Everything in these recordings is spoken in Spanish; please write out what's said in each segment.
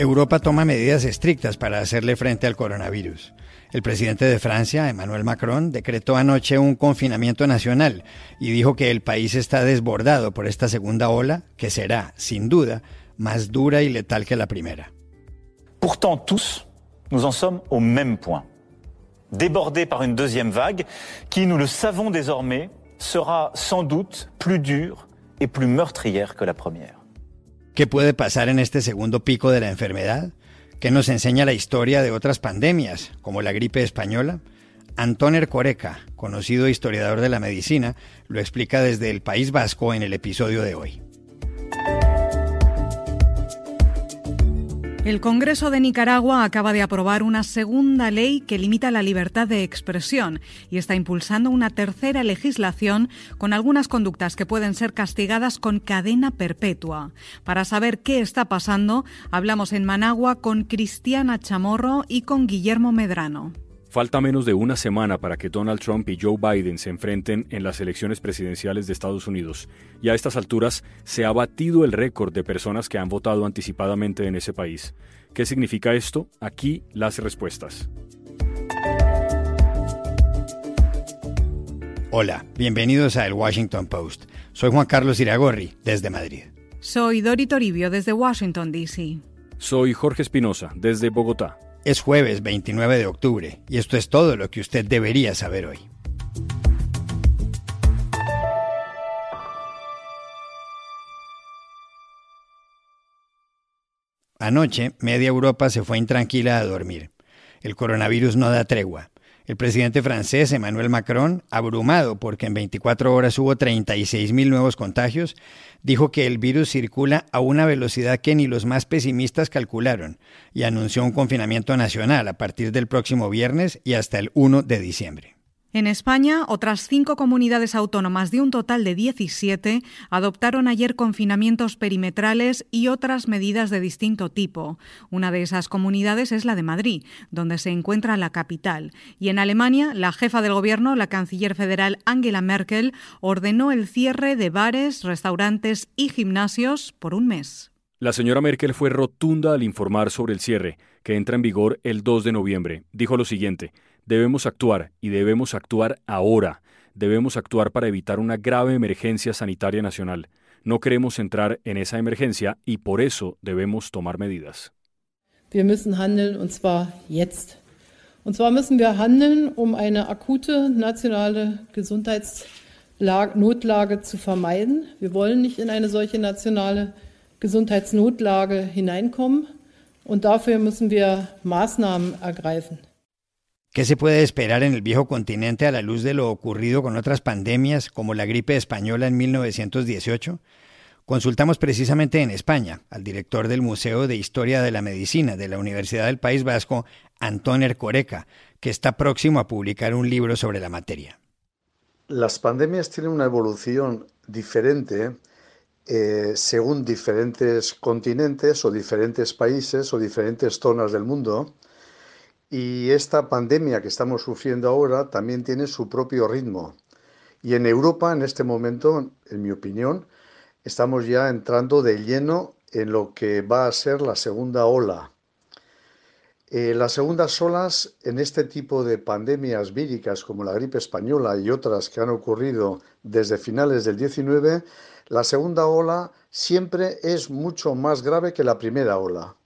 Europa toma medidas estrictas para hacerle frente al coronavirus. El presidente de Francia, Emmanuel Macron, decretó anoche un confinamiento nacional y dijo que el país está desbordado por esta segunda ola, que será, sin duda, más dura y letal que la primera. Pourtant, tous, nous en sommes au même point. Débordés par une deuxième vague qui, nous le savons désormais, sera sans doute plus dure et plus meurtrière que la première. ¿Qué puede pasar en este segundo pico de la enfermedad? ¿Qué nos enseña la historia de otras pandemias, como la gripe española? Antón Ercoreca, conocido historiador de la medicina, lo explica desde el País Vasco en el episodio de hoy. El Congreso de Nicaragua acaba de aprobar una segunda ley que limita la libertad de expresión y está impulsando una tercera legislación con algunas conductas que pueden ser castigadas con cadena perpetua. Para saber qué está pasando, hablamos en Managua con Cristiana Chamorro y con Guillermo Medrano. Falta menos de una semana para que Donald Trump y Joe Biden se enfrenten en las elecciones presidenciales de Estados Unidos, y a estas alturas se ha batido el récord de personas que han votado anticipadamente en ese país. ¿Qué significa esto? Aquí las respuestas. Hola, bienvenidos a El Washington Post. Soy Juan Carlos Iragorri, desde Madrid. Soy Dori Toribio, desde Washington, D.C. Soy Jorge Espinosa, desde Bogotá. Es jueves 29 de octubre y esto es todo lo que usted debería saber hoy. Anoche, media Europa se fue intranquila a dormir. El coronavirus no da tregua. El presidente francés Emmanuel Macron, abrumado porque en 24 horas hubo 36.000 nuevos contagios, dijo que el virus circula a una velocidad que ni los más pesimistas calcularon y anunció un confinamiento nacional a partir del próximo viernes y hasta el 1 de diciembre. En España, otras cinco comunidades autónomas de un total de 17 adoptaron ayer confinamientos perimetrales y otras medidas de distinto tipo. Una de esas comunidades es la de Madrid, donde se encuentra la capital. Y en Alemania, la jefa del gobierno, la canciller federal Angela Merkel, ordenó el cierre de bares, restaurantes y gimnasios por un mes. La señora Merkel fue rotunda al informar sobre el cierre, que entra en vigor el 2 de noviembre. Dijo lo siguiente. Debemos actuar y debemos actuar ahora. Debemos actuar para evitar una grave emergencia sanitaria nacional. No queremos entrar en esa emergencia y por eso debemos tomar medidas. Wir müssen handeln und zwar jetzt. Und zwar müssen wir handeln, um eine akute nationale Gesundheitsnotlage zu vermeiden. Wir wollen nicht in eine solche nationale Gesundheitsnotlage hineinkommen und dafür müssen wir Maßnahmen ergreifen. ¿Qué se puede esperar en el viejo continente a la luz de lo ocurrido con otras pandemias como la gripe española en 1918? Consultamos precisamente en España al director del Museo de Historia de la Medicina de la Universidad del País Vasco, Antón Ercoreca, que está próximo a publicar un libro sobre la materia. Las pandemias tienen una evolución diferente eh, según diferentes continentes o diferentes países o diferentes zonas del mundo y esta pandemia que estamos sufriendo ahora también tiene su propio ritmo. Y en Europa, en este momento, en mi opinión, estamos ya entrando de lleno en lo que va a ser la segunda ola. Eh, las segundas olas en este tipo de pandemias víricas como la gripe española y otras que han ocurrido desde finales del 19, la segunda ola siempre es mucho más grave que la primera ola.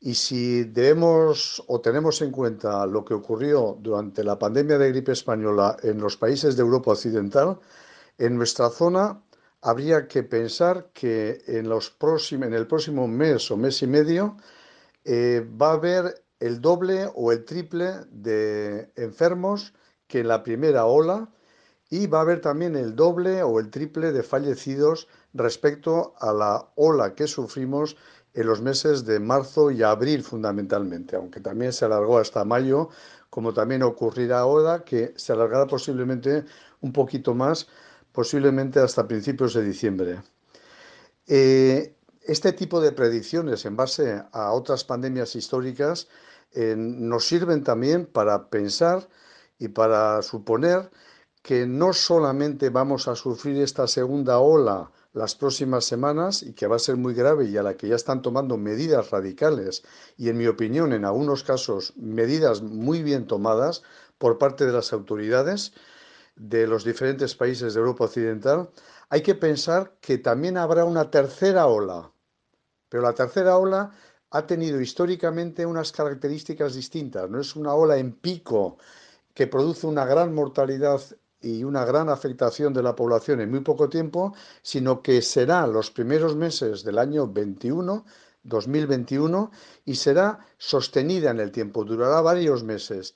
Y si debemos o tenemos en cuenta lo que ocurrió durante la pandemia de gripe española en los países de Europa Occidental, en nuestra zona habría que pensar que en, los en el próximo mes o mes y medio eh, va a haber el doble o el triple de enfermos que en la primera ola y va a haber también el doble o el triple de fallecidos respecto a la ola que sufrimos en los meses de marzo y abril fundamentalmente, aunque también se alargó hasta mayo, como también ocurrirá ahora, que se alargará posiblemente un poquito más, posiblemente hasta principios de diciembre. Eh, este tipo de predicciones en base a otras pandemias históricas eh, nos sirven también para pensar y para suponer que no solamente vamos a sufrir esta segunda ola las próximas semanas y que va a ser muy grave y a la que ya están tomando medidas radicales y en mi opinión en algunos casos medidas muy bien tomadas por parte de las autoridades de los diferentes países de Europa Occidental, hay que pensar que también habrá una tercera ola. Pero la tercera ola ha tenido históricamente unas características distintas. No es una ola en pico que produce una gran mortalidad y una gran afectación de la población en muy poco tiempo, sino que será los primeros meses del año 21, 2021, y será sostenida en el tiempo, durará varios meses.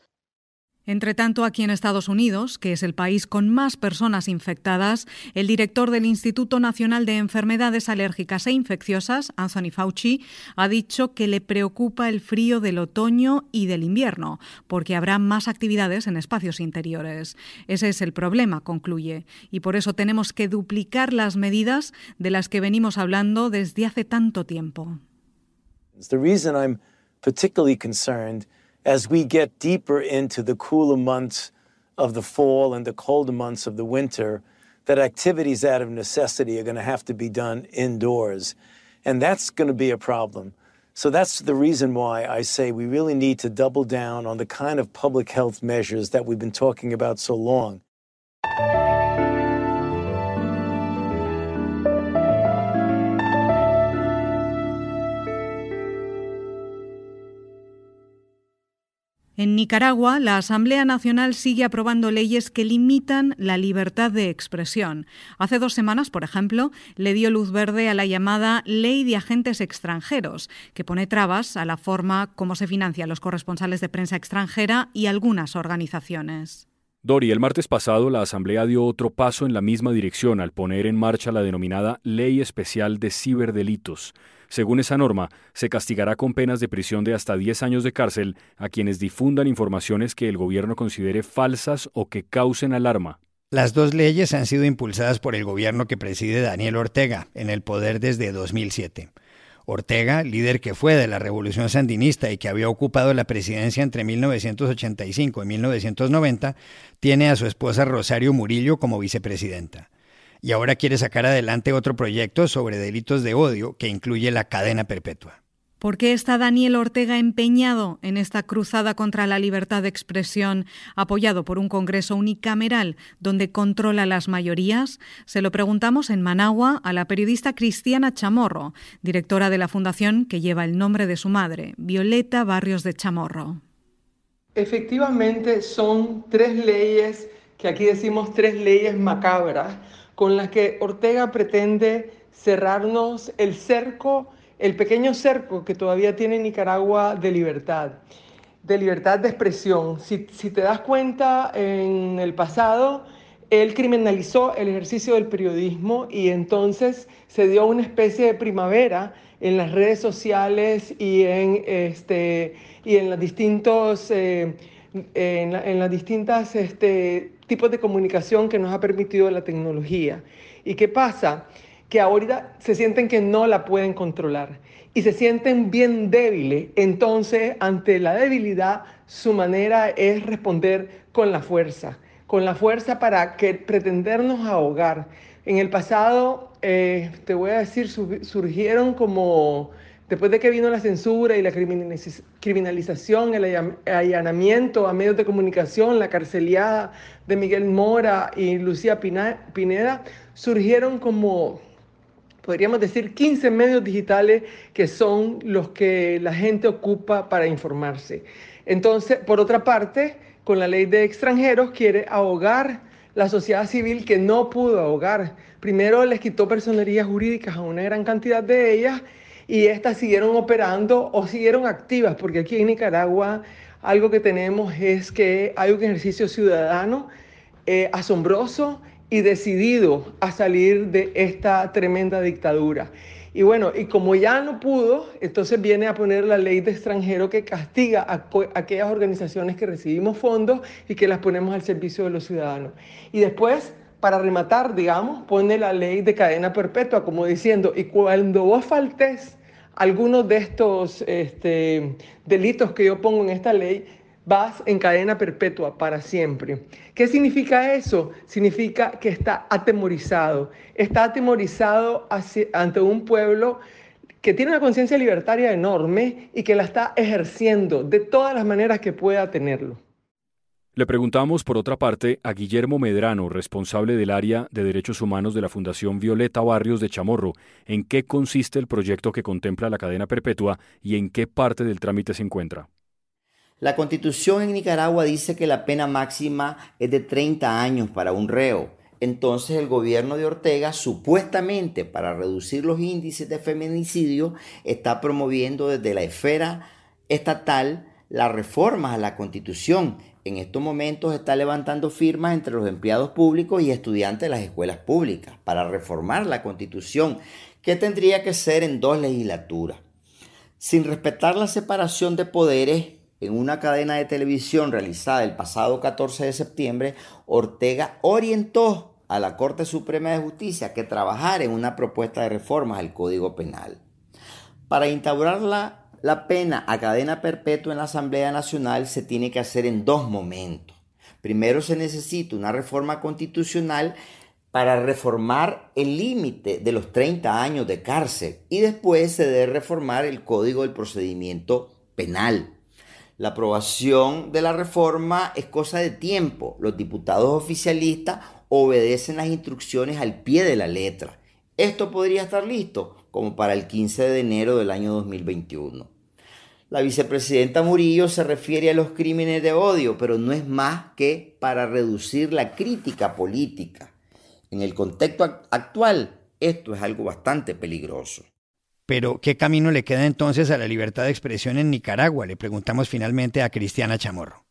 Entre tanto, aquí en Estados Unidos, que es el país con más personas infectadas, el director del Instituto Nacional de Enfermedades Alérgicas e Infecciosas, Anthony Fauci, ha dicho que le preocupa el frío del otoño y del invierno, porque habrá más actividades en espacios interiores. Ese es el problema, concluye, y por eso tenemos que duplicar las medidas de las que venimos hablando desde hace tanto tiempo. As we get deeper into the cooler months of the fall and the colder months of the winter, that activities out of necessity are going to have to be done indoors. And that's going to be a problem. So that's the reason why I say we really need to double down on the kind of public health measures that we've been talking about so long. En Nicaragua, la Asamblea Nacional sigue aprobando leyes que limitan la libertad de expresión. Hace dos semanas, por ejemplo, le dio luz verde a la llamada Ley de Agentes Extranjeros, que pone trabas a la forma como se financian los corresponsales de prensa extranjera y algunas organizaciones. Dori, el martes pasado la Asamblea dio otro paso en la misma dirección al poner en marcha la denominada Ley Especial de Ciberdelitos. Según esa norma, se castigará con penas de prisión de hasta 10 años de cárcel a quienes difundan informaciones que el gobierno considere falsas o que causen alarma. Las dos leyes han sido impulsadas por el gobierno que preside Daniel Ortega, en el poder desde 2007. Ortega, líder que fue de la revolución sandinista y que había ocupado la presidencia entre 1985 y 1990, tiene a su esposa Rosario Murillo como vicepresidenta. Y ahora quiere sacar adelante otro proyecto sobre delitos de odio que incluye la cadena perpetua. ¿Por qué está Daniel Ortega empeñado en esta cruzada contra la libertad de expresión, apoyado por un Congreso unicameral donde controla las mayorías? Se lo preguntamos en Managua a la periodista Cristiana Chamorro, directora de la fundación que lleva el nombre de su madre, Violeta Barrios de Chamorro. Efectivamente, son tres leyes, que aquí decimos tres leyes macabras, con las que Ortega pretende cerrarnos el cerco el pequeño cerco que todavía tiene Nicaragua de libertad, de libertad de expresión. Si, te das cuenta, en el pasado, él criminalizó el ejercicio del periodismo y entonces se dio una especie de primavera en las redes sociales y en, este, y en los distintos... Eh, en, las distintas este, tipos de comunicación que nos ha permitido la tecnología. ¿Y qué pasa? que ahorita se sienten que no la pueden controlar y se sienten bien débiles. Entonces, ante la debilidad, su manera es responder con la fuerza, con la fuerza para que pretendernos ahogar. En el pasado, eh, te voy a decir, surgieron como, después de que vino la censura y la criminalización, el allanamiento a medios de comunicación, la carceliada de Miguel Mora y Lucía Pineda, surgieron como podríamos decir, 15 medios digitales que son los que la gente ocupa para informarse. Entonces, por otra parte, con la ley de extranjeros quiere ahogar la sociedad civil que no pudo ahogar. Primero les quitó personerías jurídicas a una gran cantidad de ellas y estas siguieron operando o siguieron activas, porque aquí en Nicaragua algo que tenemos es que hay un ejercicio ciudadano eh, asombroso y decidido a salir de esta tremenda dictadura. Y bueno, y como ya no pudo, entonces viene a poner la ley de extranjero que castiga a, aquellas organizaciones que recibimos fondos y que las ponemos al servicio de los ciudadanos. Y después, para rematar, digamos, pone la ley de cadena perpetua, como diciendo, y cuando vos faltes algunos de estos este, delitos que yo pongo en esta ley, vas en cadena perpetua para siempre. ¿Qué significa eso? Significa que está atemorizado. Está atemorizado ante un pueblo que tiene una conciencia libertaria enorme y que la está ejerciendo de todas las maneras que pueda tenerlo. Le preguntamos, por otra parte, a Guillermo Medrano, responsable del área de derechos humanos de la Fundación Violeta Barrios de Chamorro, en qué consiste el proyecto que contempla la cadena perpetua y en qué parte del trámite se encuentra. La constitución en Nicaragua dice que la pena máxima es de 30 años para un reo. Entonces el gobierno de Ortega, supuestamente para reducir los índices de feminicidio, está promoviendo desde la esfera estatal las reformas a la constitución. En estos momentos está levantando firmas entre los empleados públicos y estudiantes de las escuelas públicas para reformar la constitución, que tendría que ser en dos legislaturas. Sin respetar la separación de poderes, en una cadena de televisión realizada el pasado 14 de septiembre, Ortega orientó a la Corte Suprema de Justicia que trabajara en una propuesta de reformas al Código Penal. Para instaurar la, la pena a cadena perpetua en la Asamblea Nacional se tiene que hacer en dos momentos. Primero se necesita una reforma constitucional para reformar el límite de los 30 años de cárcel y después se debe reformar el Código del Procedimiento Penal. La aprobación de la reforma es cosa de tiempo. Los diputados oficialistas obedecen las instrucciones al pie de la letra. Esto podría estar listo como para el 15 de enero del año 2021. La vicepresidenta Murillo se refiere a los crímenes de odio, pero no es más que para reducir la crítica política. En el contexto actual, esto es algo bastante peligroso. Pero, ¿qué camino le queda entonces a la libertad de expresión en Nicaragua? Le preguntamos finalmente a Cristiana Chamorro.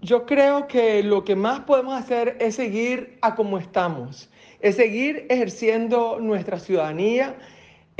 Yo creo que lo que más podemos hacer es seguir a como estamos, es seguir ejerciendo nuestra ciudadanía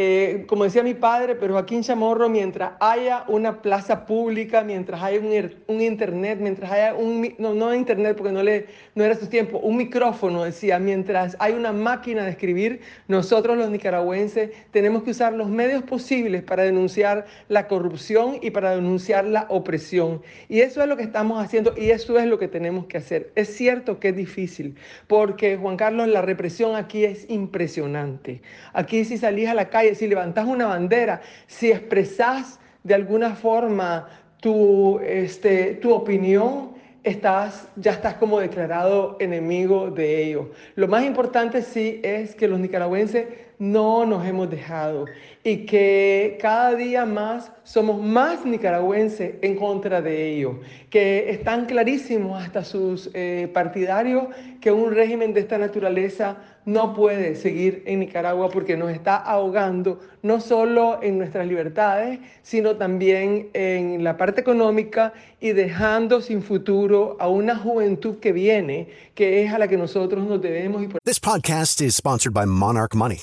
eh, como decía mi padre, pero Joaquín Chamorro, mientras haya una plaza pública, mientras haya un, internet, mientras haya un, no, no internet porque no, le, no era su tiempo, un micrófono, decía, mientras hay una máquina de escribir, nosotros los nicaragüenses tenemos que usar los medios posibles para denunciar la corrupción y para denunciar la opresión. Y eso es lo que estamos haciendo y eso es lo que tenemos que hacer. Es cierto que es difícil, porque Juan Carlos, la represión aquí es impresionante. Aquí si salís a la calle, si levantas una bandera, si expresas de alguna forma tu, este, tu opinión, estás, ya estás como declarado enemigo de ellos. Lo más importante sí es que los nicaragüenses no nos hemos dejado y que cada día más somos más nicaragüenses en contra de ellos, que están clarísimos hasta sus eh, partidarios que un régimen de esta naturaleza no puede seguir en Nicaragua porque nos está ahogando no solo en nuestras libertades, sino también en la parte económica y dejando sin futuro a una juventud que viene, que es a la que nosotros nos debemos. This podcast is sponsored by Monarch Money.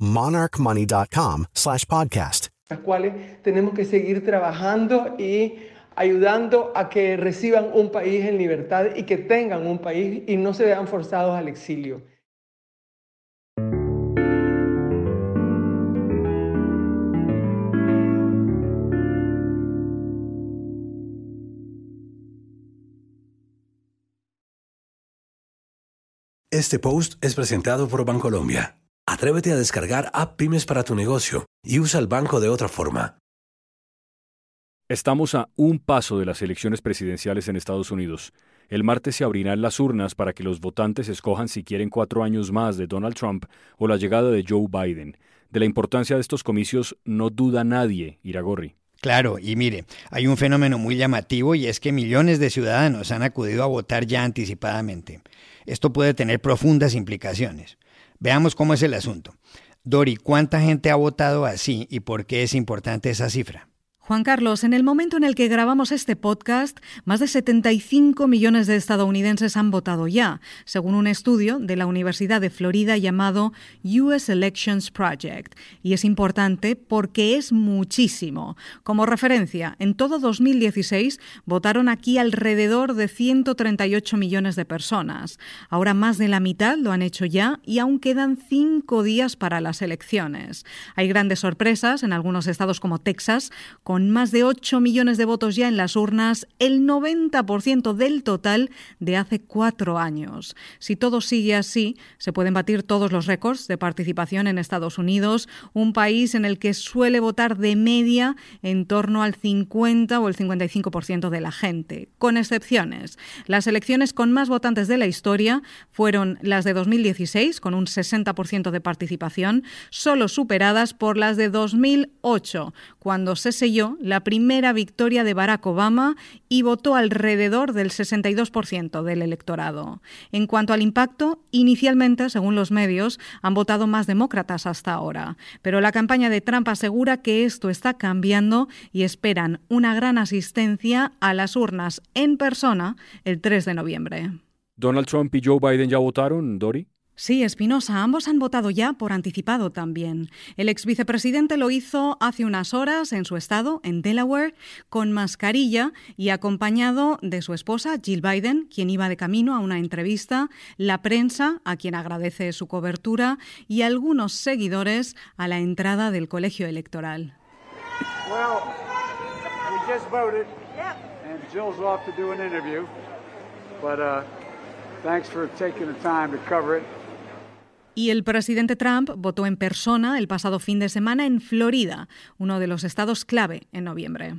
monarchmoney.com slash podcast. Las cuales tenemos que seguir trabajando y ayudando a que reciban un país en libertad y que tengan un país y no se vean forzados al exilio. Este post es presentado por Bancolombia. Atrévete a descargar App Pymes para tu negocio y usa el banco de otra forma. Estamos a un paso de las elecciones presidenciales en Estados Unidos. El martes se abrirán las urnas para que los votantes escojan si quieren cuatro años más de Donald Trump o la llegada de Joe Biden. De la importancia de estos comicios no duda nadie, Iragorri. Claro, y mire, hay un fenómeno muy llamativo y es que millones de ciudadanos han acudido a votar ya anticipadamente. Esto puede tener profundas implicaciones. Veamos cómo es el asunto. Dori, ¿cuánta gente ha votado así y por qué es importante esa cifra? Juan Carlos, en el momento en el que grabamos este podcast, más de 75 millones de estadounidenses han votado ya, según un estudio de la Universidad de Florida llamado US Elections Project. Y es importante porque es muchísimo. Como referencia, en todo 2016 votaron aquí alrededor de 138 millones de personas. Ahora más de la mitad lo han hecho ya y aún quedan cinco días para las elecciones. Hay grandes sorpresas en algunos estados como Texas, con con más de 8 millones de votos ya en las urnas, el 90% del total de hace cuatro años. Si todo sigue así, se pueden batir todos los récords de participación en Estados Unidos, un país en el que suele votar de media en torno al 50 o el 55% de la gente, con excepciones. Las elecciones con más votantes de la historia fueron las de 2016, con un 60% de participación, solo superadas por las de 2008, cuando se selló la primera victoria de Barack Obama y votó alrededor del 62% del electorado. En cuanto al impacto, inicialmente, según los medios, han votado más demócratas hasta ahora, pero la campaña de Trump asegura que esto está cambiando y esperan una gran asistencia a las urnas en persona el 3 de noviembre. ¿Donald Trump y Joe Biden ya votaron, Dori? Sí, Espinosa, ambos han votado ya por anticipado también. El ex vicepresidente lo hizo hace unas horas en su estado, en Delaware, con mascarilla y acompañado de su esposa, Jill Biden, quien iba de camino a una entrevista, la prensa, a quien agradece su cobertura, y algunos seguidores a la entrada del colegio electoral. Uh, thanks for taking the time. Y el presidente Trump votó en persona el pasado fin de semana en Florida, uno de los estados clave en noviembre.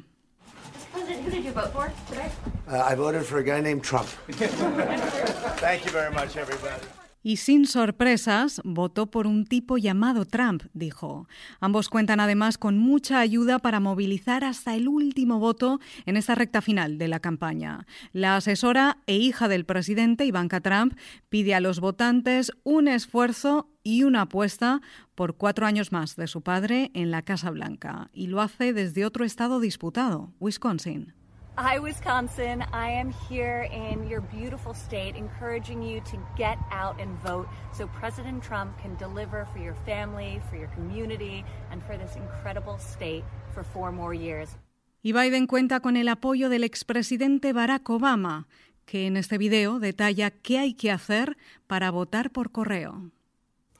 Y sin sorpresas, votó por un tipo llamado Trump, dijo. Ambos cuentan además con mucha ayuda para movilizar hasta el último voto en esta recta final de la campaña. La asesora e hija del presidente, Ivanka Trump, pide a los votantes un esfuerzo y una apuesta por cuatro años más de su padre en la Casa Blanca. Y lo hace desde otro estado disputado, Wisconsin. Hi, Wisconsin. I am here in your beautiful state encouraging you to get out and vote so President Trump can deliver for your family, for your community, and for this incredible state for four more years. Y Biden cuenta con el apoyo del expresidente Barack Obama, que en este video detalla qué hay que hacer para votar por correo.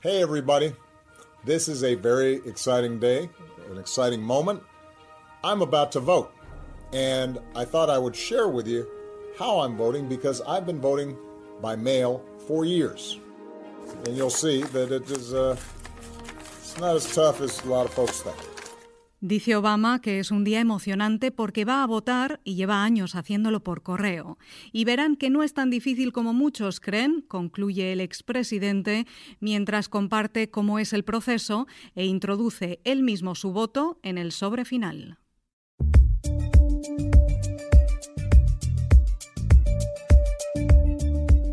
Hey, everybody. This is a very exciting day, an exciting moment. I'm about to vote. And I thought I would share with you how I'm voting because I've been voting by mail for years. And you'll see that it is uh, it's not as tough as a lot of folks think. Dice Obama que es un día emocionante porque va a votar y lleva años haciéndolo por correo. Y verán que no es tan difícil como muchos creen, concluye el expresidente, mientras comparte cómo es el proceso e introduce él mismo su voto en el sobre final.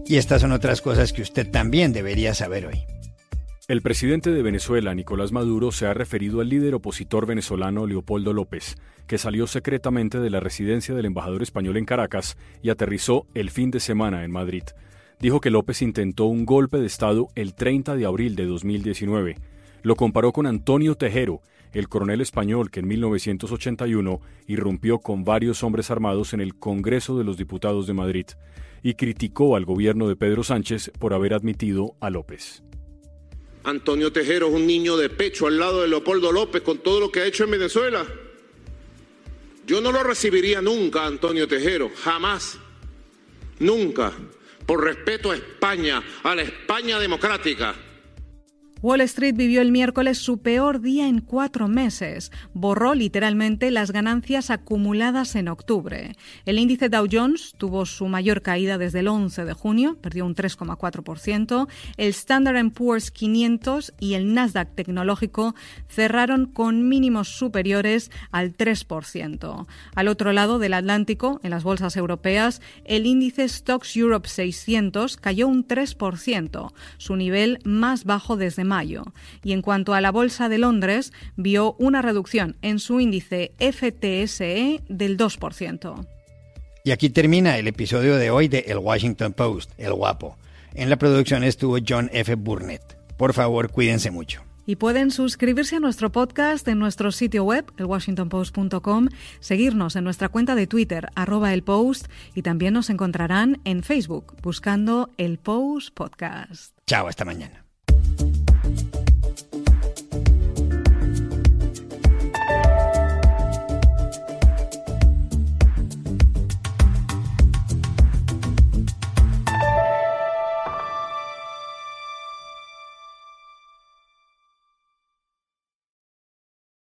Y estas son otras cosas que usted también debería saber hoy. El presidente de Venezuela, Nicolás Maduro, se ha referido al líder opositor venezolano Leopoldo López, que salió secretamente de la residencia del embajador español en Caracas y aterrizó el fin de semana en Madrid. Dijo que López intentó un golpe de Estado el 30 de abril de 2019. Lo comparó con Antonio Tejero, el coronel español que en 1981 irrumpió con varios hombres armados en el Congreso de los Diputados de Madrid y criticó al gobierno de Pedro Sánchez por haber admitido a López. Antonio Tejero es un niño de pecho al lado de Leopoldo López con todo lo que ha hecho en Venezuela. Yo no lo recibiría nunca, Antonio Tejero, jamás, nunca, por respeto a España, a la España democrática. Wall Street vivió el miércoles su peor día en cuatro meses. Borró literalmente las ganancias acumuladas en octubre. El índice Dow Jones tuvo su mayor caída desde el 11 de junio, perdió un 3,4%. El Standard Poor's 500 y el Nasdaq tecnológico cerraron con mínimos superiores al 3%. Al otro lado del Atlántico, en las bolsas europeas, el índice Stocks Europe 600 cayó un 3%, su nivel más bajo desde mayo. Y en cuanto a la Bolsa de Londres, vio una reducción en su índice FTSE del 2%. Y aquí termina el episodio de hoy de El Washington Post, El Guapo. En la producción estuvo John F. Burnett. Por favor, cuídense mucho. Y pueden suscribirse a nuestro podcast en nuestro sitio web, elwashingtonpost.com, seguirnos en nuestra cuenta de Twitter, arroba el post, y también nos encontrarán en Facebook buscando el Post Podcast. Chao, hasta mañana.